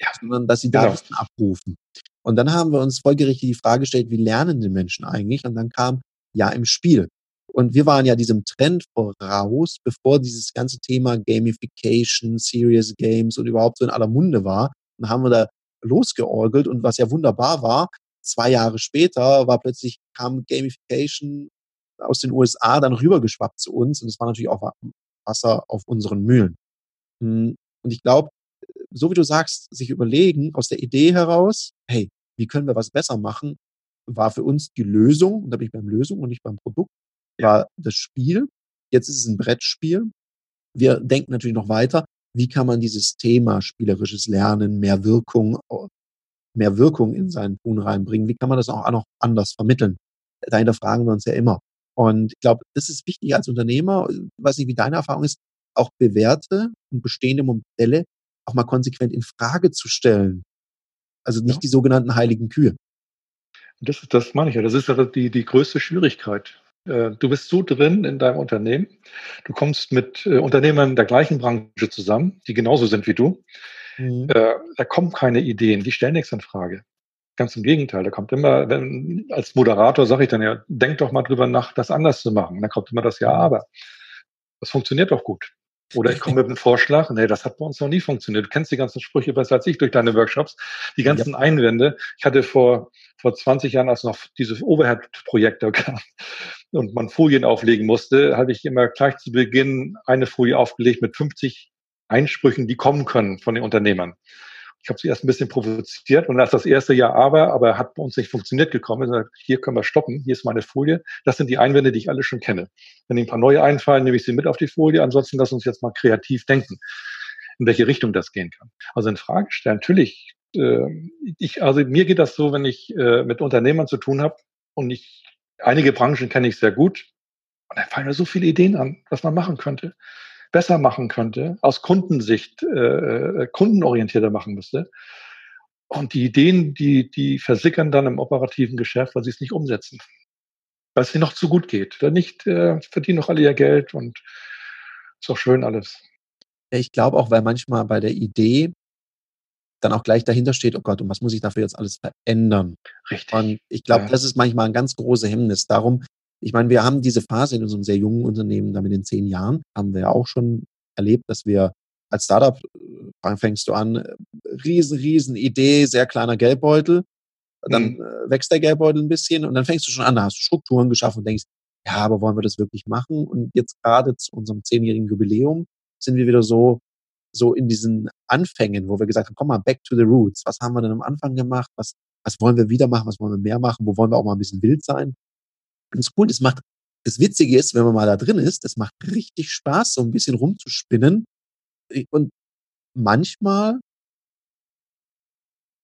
ja. sondern dass sie da genau. Abrufen. Und dann haben wir uns folgerichtig die Frage gestellt, wie lernen die Menschen eigentlich? Und dann kam, ja, im Spiel. Und wir waren ja diesem Trend voraus, bevor dieses ganze Thema Gamification, Serious Games und überhaupt so in aller Munde war. Dann haben wir da losgeorgelt und was ja wunderbar war, zwei Jahre später war plötzlich, kam Gamification aus den USA dann rübergeschwappt zu uns und das war natürlich auch Wasser auf unseren Mühlen. Hm, und ich glaube, so wie du sagst, sich überlegen aus der Idee heraus, hey, wie können wir was besser machen, war für uns die Lösung, und da bin ich beim Lösung und nicht beim Produkt, war das Spiel. Jetzt ist es ein Brettspiel. Wir denken natürlich noch weiter, wie kann man dieses Thema spielerisches Lernen, mehr Wirkung, mehr Wirkung in seinen Tun reinbringen? Wie kann man das auch noch anders vermitteln? Dahinter fragen wir uns ja immer. Und ich glaube, das ist wichtig als Unternehmer, weiß nicht, wie deine Erfahrung ist, auch bewährte und bestehende Modelle auch mal konsequent in Frage zu stellen. Also nicht ja. die sogenannten heiligen Kühe. Das, das meine ich ja. Das ist ja die, die größte Schwierigkeit. Äh, du bist so drin in deinem Unternehmen. Du kommst mit äh, Unternehmern der gleichen Branche zusammen, die genauso sind wie du. Mhm. Äh, da kommen keine Ideen, die stellen nichts in Frage. Ganz im Gegenteil, da kommt immer, wenn, als Moderator sage ich dann ja, denk doch mal drüber nach, das anders zu machen. Da kommt immer das Ja, aber. Das funktioniert doch gut. Oder ich komme mit einem Vorschlag, nee, das hat bei uns noch nie funktioniert. Du kennst die ganzen Sprüche besser als ich durch deine Workshops. Die ganzen ja. Einwände. Ich hatte vor, vor 20 Jahren, als noch diese Overhead-Projekte gab und man Folien auflegen musste, habe ich immer gleich zu Beginn eine Folie aufgelegt mit 50 Einsprüchen, die kommen können von den Unternehmern. Ich habe sie erst ein bisschen provoziert und als das erste Jahr aber, aber hat bei uns nicht funktioniert gekommen, gesagt, hier können wir stoppen, hier ist meine Folie. Das sind die Einwände, die ich alle schon kenne. Wenn Ihnen ein paar neue einfallen, nehme ich sie mit auf die Folie. Ansonsten lass uns jetzt mal kreativ denken, in welche Richtung das gehen kann. Also in Frage stellen, natürlich äh, ich, also mir geht das so, wenn ich äh, mit Unternehmern zu tun habe und ich, einige Branchen kenne ich sehr gut und da fallen mir so viele Ideen an, was man machen könnte, besser machen könnte, aus Kundensicht äh, äh kundenorientierter machen müsste. Und die Ideen, die, die versickern dann im operativen Geschäft, weil sie es nicht umsetzen. Weil es ihnen noch zu gut geht. Dann nicht, äh, verdienen noch alle ihr Geld und ist auch schön alles. Ich glaube auch, weil manchmal bei der Idee dann auch gleich dahinter steht, oh Gott, und was muss ich dafür jetzt alles verändern? Richtig. Und ich glaube, Ja. das ist manchmal ein ganz großes Hemmnis. Darum, ich meine, wir haben diese Phase in unserem sehr jungen Unternehmen, da mit den zehn Jahren, haben wir ja auch schon erlebt, dass wir als Startup äh, fängst du an, äh, riesen, riesen Idee, sehr kleiner Geldbeutel. Dann Mhm. äh, wächst der Geldbeutel ein bisschen und dann fängst du schon an, da hast du Strukturen geschaffen und denkst, ja, aber wollen wir das wirklich machen? Und jetzt gerade zu unserem zehnjährigen Jubiläum sind wir wieder so, so in diesen Anfängen, wo wir gesagt haben, komm mal, back to the roots. Was haben wir denn am Anfang gemacht? Was, was wollen wir wieder machen? Was wollen wir mehr machen? Wo wollen wir auch mal ein bisschen wild sein? Das Coole, das macht, das Witzige ist, wenn man mal da drin ist, das macht richtig Spaß, so ein bisschen rumzuspinnen. Und manchmal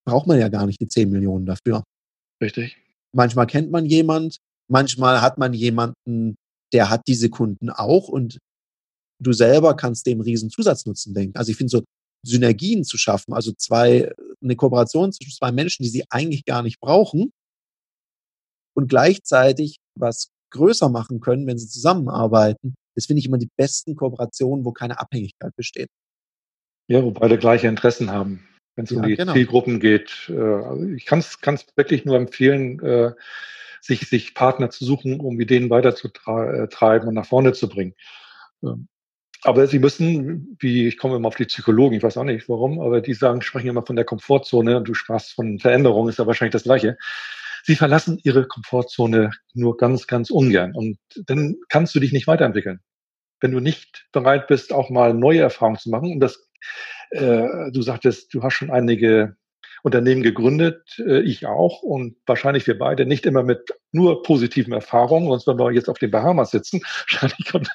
braucht man ja gar nicht die 10 Millionen dafür. Richtig. Manchmal kennt man jemand, manchmal hat man jemanden, der hat diese Kunden auch und du selber kannst dem riesen Zusatznutzen denken. Also ich finde so Synergien zu schaffen, also zwei, eine Kooperation zwischen zwei Menschen, die sie eigentlich gar nicht brauchen und gleichzeitig was größer machen können, wenn sie zusammenarbeiten. Das finde ich immer die besten Kooperationen, wo keine Abhängigkeit besteht. Ja, wo beide gleiche Interessen haben, wenn es Ja, um die genau. Zielgruppen geht. Äh, also ich kann es wirklich nur empfehlen, äh, sich, sich Partner zu suchen, um Ideen weiterzutreiben und nach vorne zu bringen. Ähm, Aber sie müssen, wie ich komme immer auf die Psychologen, ich weiß auch nicht warum, aber die sagen, sprechen immer von der Komfortzone und du sprachst von Veränderung, ist ja wahrscheinlich das Gleiche. Sie verlassen ihre Komfortzone nur ganz, ganz ungern und dann kannst du dich nicht weiterentwickeln. Wenn du nicht bereit bist, auch mal neue Erfahrungen zu machen und das, äh, du sagtest, du hast schon einige Unternehmen gegründet, äh, ich auch und wahrscheinlich wir beide nicht immer mit nur positiven Erfahrungen, sonst wenn wir jetzt auf den Bahamas sitzen, wahrscheinlich von,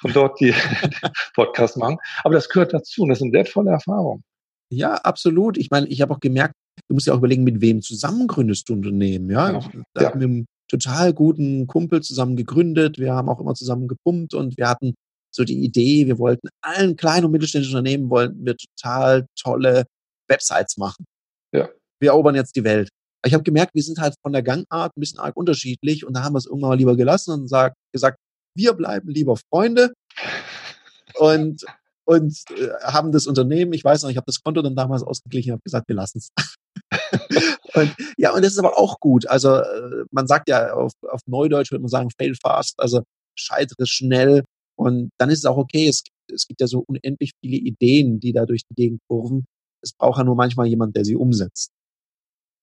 von dort die Podcast machen. Aber das gehört dazu und das sind wertvolle Erfahrungen. Ja, absolut. Ich meine, ich habe auch gemerkt, du musst ja auch überlegen, mit wem zusammen gründest du Unternehmen, ja? Ja, Ich- ja. haben wir einen total guten Kumpel zusammen gegründet. Wir haben auch immer zusammen gepumpt und wir hatten so die Idee, wir wollten allen kleinen und mittelständischen Unternehmen wollten wir total tolle Websites machen. Ja. Wir erobern jetzt die Welt. Ich habe gemerkt, wir sind halt von der Gangart ein bisschen arg unterschiedlich und da haben wir es irgendwann mal lieber gelassen und sag, gesagt, wir bleiben lieber Freunde und und äh, haben das Unternehmen, ich weiß noch, ich habe das Konto dann damals ausgeglichen, habe gesagt, wir lassen es. und ja, und das ist aber auch gut. Also äh, man sagt ja auf, auf Neudeutsch würde man sagen, fail fast, also scheitere schnell und dann ist es auch okay. Es, es gibt ja so unendlich viele Ideen, die da durch die Gegend kurven. Es braucht ja nur manchmal jemand, der sie umsetzt.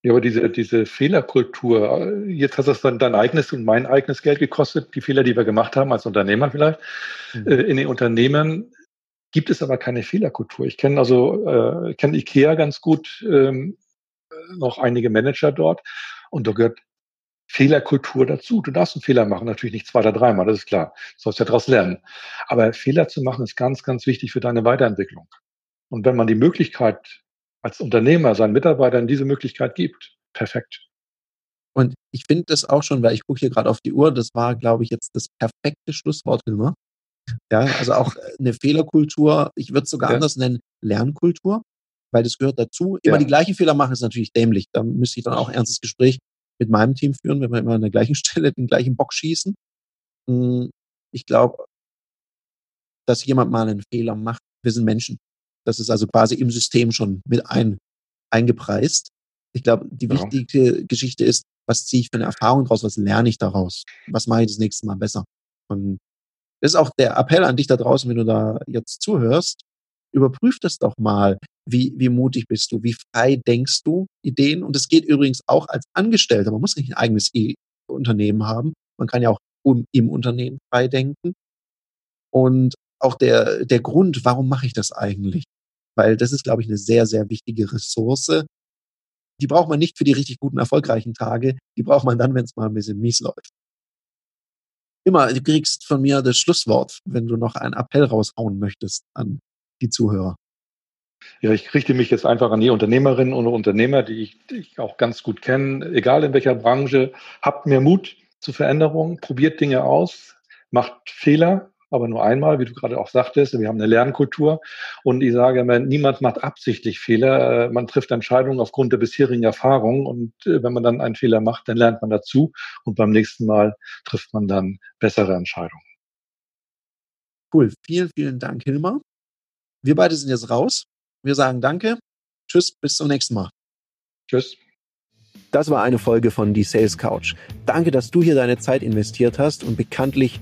Ja, aber diese, diese Fehlerkultur, äh, jetzt hat das dann dein eigenes und mein eigenes Geld gekostet, die Fehler, die wir gemacht haben als Unternehmer vielleicht. Mhm. Äh, In den Unternehmen gibt es aber keine Fehlerkultur. Ich kenne also, äh, kenne Ikea ganz gut, ähm, äh, noch einige Manager dort und da gehört Fehlerkultur dazu. Du darfst einen Fehler machen, natürlich nicht zwei oder dreimal, das ist klar. Du sollst ja daraus lernen. Aber Fehler zu machen ist ganz, ganz wichtig für deine Weiterentwicklung. Und wenn man die Möglichkeit als Unternehmer seinen Mitarbeitern diese Möglichkeit gibt, perfekt. Und ich finde das auch schon, weil ich gucke hier gerade auf die Uhr, das war, glaube ich, jetzt das perfekte Schlusswort, Hilmar. Ja, also auch eine Fehlerkultur, ich würde es sogar Ja. anders nennen, Lernkultur, weil das gehört dazu. Immer Ja. die gleichen Fehler machen ist natürlich dämlich. Da müsste ich dann auch ernstes Gespräch mit meinem Team führen, wenn wir immer an der gleichen Stelle den gleichen Bock schießen. Hm, Ich glaube, dass jemand mal einen Fehler macht. Wir sind Menschen. Das ist also quasi im System schon mit ein, eingepreist. Ich glaube, die Ja. wichtige Geschichte ist, was ziehe ich für eine Erfahrung daraus, was lerne ich daraus, was mache ich das nächste Mal besser. Und das ist auch der Appell an dich da draußen, wenn du da jetzt zuhörst, überprüf das doch mal. Wie, wie mutig bist du? Wie frei denkst du Ideen? Und es geht übrigens auch als Angestellter. Man muss nicht ein eigenes Unternehmen haben. Man kann ja auch um, im Unternehmen frei denken. Und auch der, der Grund, warum mache ich das eigentlich? Weil das ist, glaube ich, eine sehr, sehr wichtige Ressource. Die braucht man nicht für die richtig guten, erfolgreichen Tage. Die braucht man dann, wenn es mal ein bisschen mies läuft. Immer, du kriegst von mir das Schlusswort, wenn du noch einen Appell raushauen möchtest an die Zuhörer. Ja, ich richte mich jetzt einfach an die Unternehmerinnen und Unternehmer, die ich, die ich auch ganz gut kenne, egal in welcher Branche. Habt mehr Mut zu Veränderungen, probiert Dinge aus, macht Fehler, aber nur einmal, wie du gerade auch sagtest. Wir haben eine Lernkultur und ich sage immer, niemand macht absichtlich Fehler. Man trifft Entscheidungen aufgrund der bisherigen Erfahrungen und äh, wenn man dann einen Fehler macht, dann lernt man dazu und beim nächsten Mal trifft man dann bessere Entscheidungen. Cool. Vielen, vielen Dank, Hilmar. Wir beide sind jetzt raus. Wir sagen Danke. Tschüss, bis zum nächsten Mal. Tschüss. Das war eine Folge von Die Sales Couch. Danke, dass du hier deine Zeit investiert hast und bekanntlich